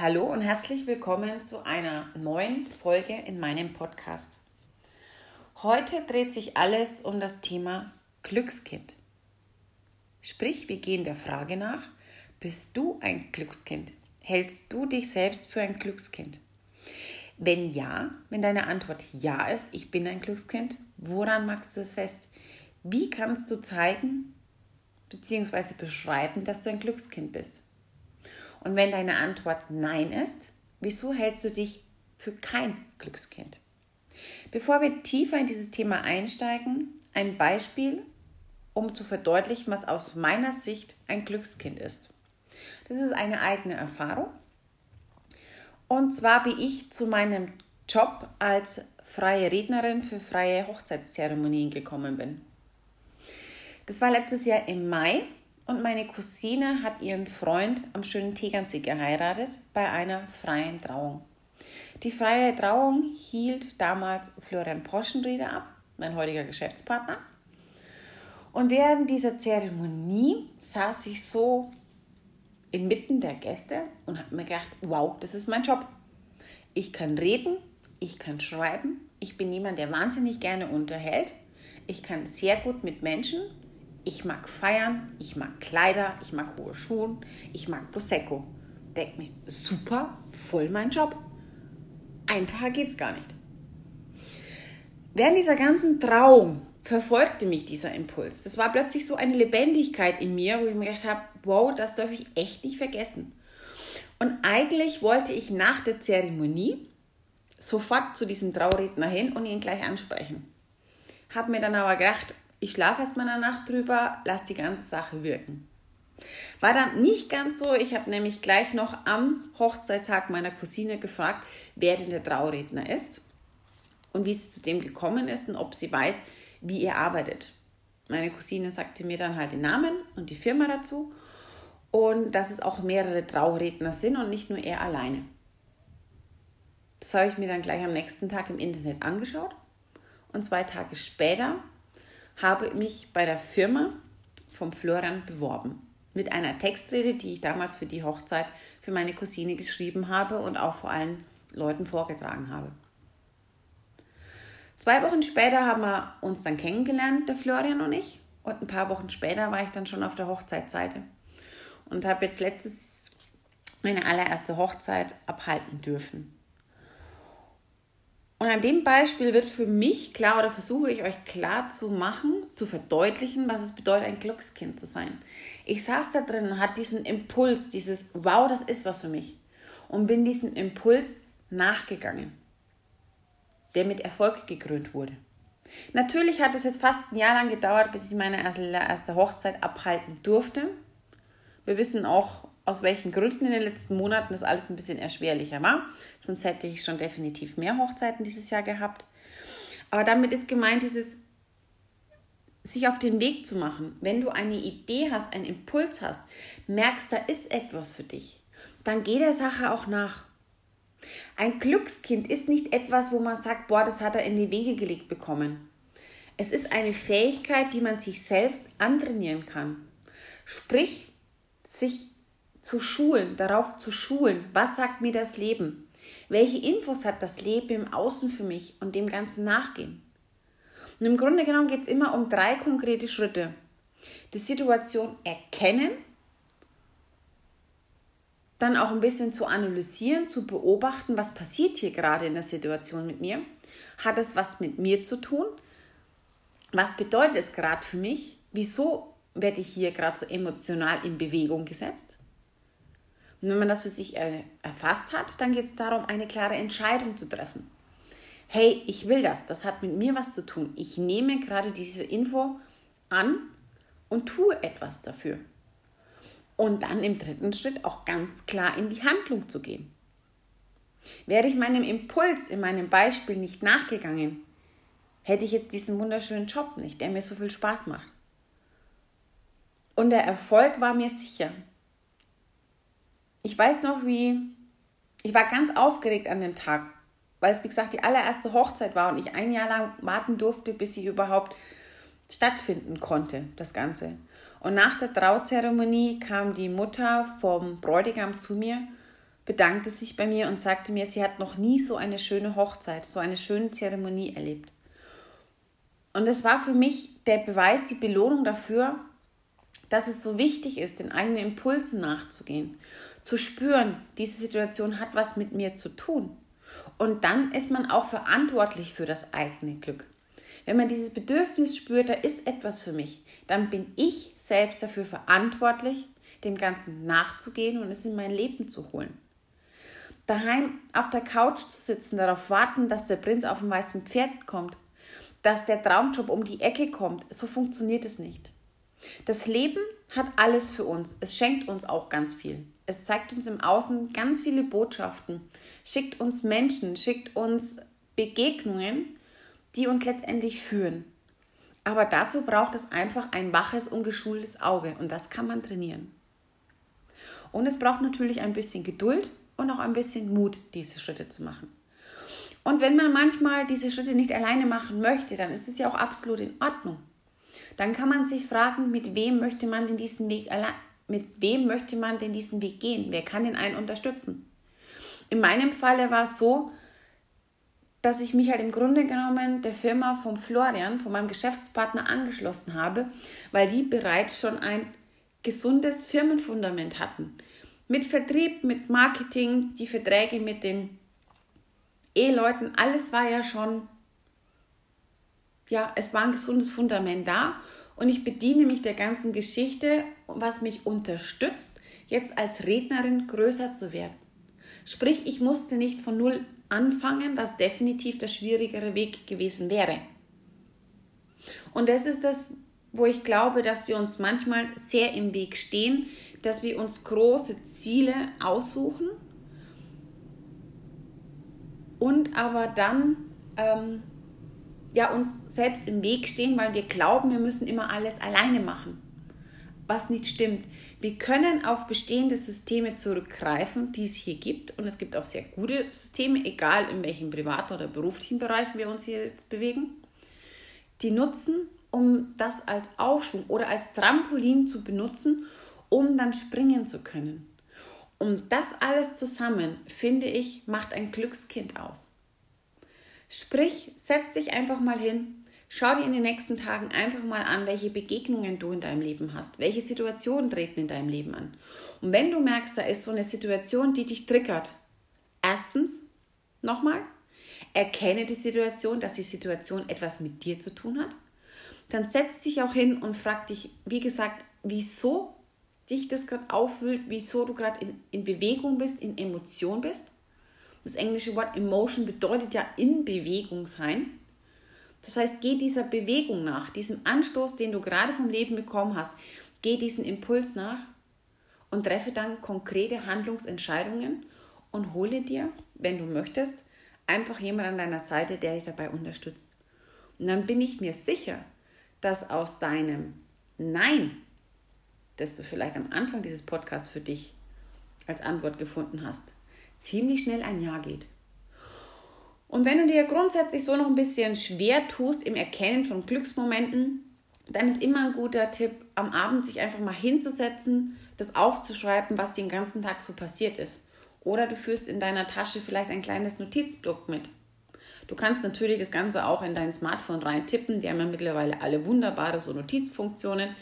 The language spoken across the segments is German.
Hallo und herzlich willkommen zu einer neuen Folge in meinem Podcast. Heute dreht sich alles um das Thema Glückskind. Sprich, wir gehen der Frage nach, bist du ein Glückskind? Hältst du dich selbst für ein Glückskind? Wenn ja, wenn deine Antwort ja ist, ich bin ein Glückskind, woran magst du es fest? Wie kannst du zeigen bzw. beschreiben, dass du ein Glückskind bist? Und wenn deine Antwort Nein ist, wieso hältst du dich für kein Glückskind? Bevor wir tiefer in dieses Thema einsteigen, ein Beispiel, um zu verdeutlichen, was aus meiner Sicht ein Glückskind ist. Das ist eine eigene Erfahrung. Und zwar, wie ich zu meinem Job als freie Rednerin für freie Hochzeitszeremonien gekommen bin. Das war letztes Jahr im Mai und meine Cousine hat ihren Freund am schönen Tegernsee geheiratet bei einer freien Trauung. Die freie Trauung hielt damals Florian Poschenrieder ab, mein heutiger Geschäftspartner. Und während dieser Zeremonie saß ich so inmitten der Gäste und habe mir gedacht, wow, das ist mein Job. Ich kann reden, ich kann schreiben, ich bin jemand, der wahnsinnig gerne unterhält, ich kann sehr gut mit Menschen ich mag feiern, ich mag Kleider, ich mag hohe Schuhe, ich mag Prosecco. Denk mir, super, voll mein Job. Einfacher geht's gar nicht. Während dieser ganzen Trauung verfolgte mich dieser Impuls. Das war plötzlich so eine Lebendigkeit in mir, wo ich mir gedacht habe, wow, das darf ich echt nicht vergessen. Und eigentlich wollte ich nach der Zeremonie sofort zu diesem Trauredner hin und ihn gleich ansprechen. Habe mir dann aber gedacht, ich schlafe erstmal eine Nacht drüber, lasse die ganze Sache wirken. War dann nicht ganz so. Ich habe nämlich gleich noch am Hochzeittag meiner Cousine gefragt, wer denn der Trauredner ist und wie sie zu dem gekommen ist und ob sie weiß, wie er arbeitet. Meine Cousine sagte mir dann halt den Namen und die Firma dazu und dass es auch mehrere Trauredner sind und nicht nur er alleine. Das habe ich mir dann gleich am nächsten Tag im Internet angeschaut und zwei Tage später habe mich bei der Firma vom Florian beworben. Mit einer Textrede, die ich damals für die Hochzeit für meine Cousine geschrieben habe und auch vor allen Leuten vorgetragen habe. Zwei Wochen später haben wir uns dann kennengelernt, der Florian und ich. Und ein paar Wochen später war ich dann schon auf der Hochzeitsseite und habe jetzt letztes meine allererste Hochzeit abhalten dürfen. Und an dem Beispiel wird für mich klar oder versuche ich euch klar zu machen, zu verdeutlichen, was es bedeutet, ein Glückskind zu sein. Ich saß da drin und hatte diesen Impuls, dieses Wow, das ist was für mich. Und bin diesem Impuls nachgegangen, der mit Erfolg gekrönt wurde. Natürlich hat es jetzt fast ein Jahr lang gedauert, bis ich meine erste Hochzeit abhalten durfte. Wir wissen auch aus welchen Gründen in den letzten Monaten das alles ein bisschen erschwerlicher war. Sonst hätte ich schon definitiv mehr Hochzeiten dieses Jahr gehabt. Aber damit ist gemeint, dieses sich auf den Weg zu machen. Wenn du eine Idee hast, einen Impuls hast, merkst, da ist etwas für dich, dann geh der Sache auch nach. Ein Glückskind ist nicht etwas, wo man sagt, boah, das hat er in die Wege gelegt bekommen. Es ist eine Fähigkeit, die man sich selbst antrainieren kann. Sprich, sich zu schulen, darauf zu schulen, was sagt mir das Leben? Welche Infos hat das Leben im Außen für mich und dem Ganzen nachgehen? Und im Grunde genommen geht es immer um drei konkrete Schritte. Die Situation erkennen, dann auch ein bisschen zu analysieren, zu beobachten, was passiert hier gerade in der Situation mit mir. Hat es was mit mir zu tun? Was bedeutet es gerade für mich? Wieso werde ich hier gerade so emotional in Bewegung gesetzt? Und wenn man das für sich äh, erfasst hat, dann geht es darum, eine klare Entscheidung zu treffen. Hey, ich will das, das hat mit mir was zu tun. Ich nehme gerade diese Info an und tue etwas dafür. Und dann im dritten Schritt auch ganz klar in die Handlung zu gehen. Wäre ich meinem Impuls in meinem Beispiel nicht nachgegangen, hätte ich jetzt diesen wunderschönen Job nicht, der mir so viel Spaß macht. Und der Erfolg war mir sicher ich weiß noch, wie ich war ganz aufgeregt an dem Tag, weil es, wie gesagt, die allererste Hochzeit war und ich ein Jahr lang warten durfte, bis sie überhaupt stattfinden konnte, das Ganze. Und nach der Trauzeremonie kam die Mutter vom Bräutigam zu mir, bedankte sich bei mir und sagte mir, sie hat noch nie so eine schöne Hochzeit, so eine schöne Zeremonie erlebt. Und es war für mich der Beweis, die Belohnung dafür, dass es so wichtig ist, den eigenen Impulsen nachzugehen, zu spüren, diese Situation hat was mit mir zu tun. Und dann ist man auch verantwortlich für das eigene Glück. Wenn man dieses Bedürfnis spürt, da ist etwas für mich, dann bin ich selbst dafür verantwortlich, dem Ganzen nachzugehen und es in mein Leben zu holen. Daheim auf der Couch zu sitzen, darauf warten, dass der Prinz auf dem weißen Pferd kommt, dass der Traumjob um die Ecke kommt, so funktioniert es nicht. Das Leben hat alles für uns. Es schenkt uns auch ganz viel. Es zeigt uns im Außen ganz viele Botschaften, schickt uns Menschen, schickt uns Begegnungen, die uns letztendlich führen. Aber dazu braucht es einfach ein waches und geschultes Auge und das kann man trainieren. Und es braucht natürlich ein bisschen Geduld und auch ein bisschen Mut, diese Schritte zu machen. Und wenn man manchmal diese Schritte nicht alleine machen möchte, dann ist es ja auch absolut in Ordnung. Dann kann man sich fragen, mit wem möchte man denn diesen Weg mit wem möchte man denn diesen Weg gehen? Wer kann den einen unterstützen? In meinem Falle war es so, dass ich mich halt im Grunde genommen der Firma von Florian, von meinem Geschäftspartner angeschlossen habe, weil die bereits schon ein gesundes Firmenfundament hatten. Mit Vertrieb, mit Marketing, die Verträge mit den Eheleuten, alles war ja schon, ja, es war ein gesundes Fundament da und ich bediene mich der ganzen Geschichte, was mich unterstützt, jetzt als Rednerin größer zu werden. Sprich, ich musste nicht von null anfangen, was definitiv der schwierigere Weg gewesen wäre. Und das ist das, wo ich glaube, dass wir uns manchmal sehr im Weg stehen, dass wir uns große Ziele aussuchen und aber dann ähm, ja uns selbst im Weg stehen, weil wir glauben, wir müssen immer alles alleine machen was nicht stimmt. Wir können auf bestehende Systeme zurückgreifen, die es hier gibt. Und es gibt auch sehr gute Systeme, egal in welchem privaten oder beruflichen Bereich wir uns hier jetzt bewegen. Die nutzen, um das als Aufschwung oder als Trampolin zu benutzen, um dann springen zu können. Und das alles zusammen, finde ich, macht ein Glückskind aus. Sprich, setz dich einfach mal hin, Schau dir in den nächsten Tagen einfach mal an, welche Begegnungen du in deinem Leben hast, welche Situationen treten in deinem Leben an. Und wenn du merkst, da ist so eine Situation, die dich triggert, erstens, nochmal, erkenne die Situation, dass die Situation etwas mit dir zu tun hat. Dann setz dich auch hin und frag dich, wie gesagt, wieso dich das gerade aufwühlt, wieso du gerade in, in Bewegung bist, in Emotion bist. Das englische Wort Emotion bedeutet ja in Bewegung sein. Das heißt, geh dieser Bewegung nach, diesem Anstoß, den du gerade vom Leben bekommen hast, geh diesen Impuls nach und treffe dann konkrete Handlungsentscheidungen und hole dir, wenn du möchtest, einfach jemand an deiner Seite, der dich dabei unterstützt. Und dann bin ich mir sicher, dass aus deinem Nein, das du vielleicht am Anfang dieses Podcasts für dich als Antwort gefunden hast, ziemlich schnell ein Ja geht. Und wenn du dir grundsätzlich so noch ein bisschen schwer tust im Erkennen von Glücksmomenten, dann ist immer ein guter Tipp, am Abend sich einfach mal hinzusetzen, das aufzuschreiben, was den ganzen Tag so passiert ist. Oder du führst in deiner Tasche vielleicht ein kleines Notizblock mit. Du kannst natürlich das Ganze auch in dein Smartphone rein tippen. Die haben ja mittlerweile alle wunderbare so Notizfunktionen.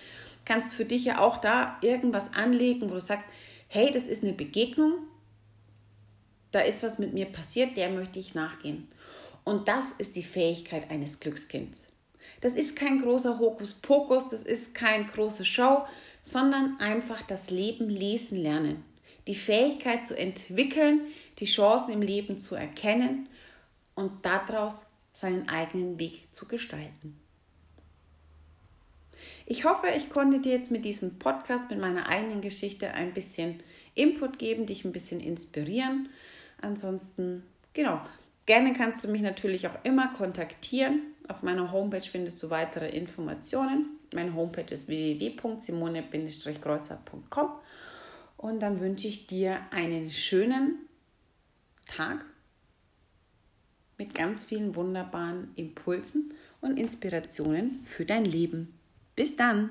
Kannst für dich ja auch da irgendwas anlegen, wo du sagst, hey, das ist eine Begegnung, da ist was mit mir passiert, der möchte ich nachgehen. Und das ist die Fähigkeit eines Glückskinds. Das ist kein großer Hokuspokus, das ist kein große Show, sondern einfach das Leben lesen lernen. Die Fähigkeit zu entwickeln, die Chancen im Leben zu erkennen und daraus seinen eigenen Weg zu gestalten. Ich hoffe, ich konnte dir jetzt mit diesem Podcast, mit meiner eigenen Geschichte ein bisschen Input geben, dich ein bisschen inspirieren. Ansonsten, genau, gerne kannst du mich natürlich auch immer kontaktieren. Auf meiner Homepage findest du weitere Informationen. Meine Homepage ist www.simone-kreuzer.com und dann wünsche ich dir einen schönen Tag mit ganz vielen wunderbaren Impulsen und Inspirationen für dein Leben. Bis dann!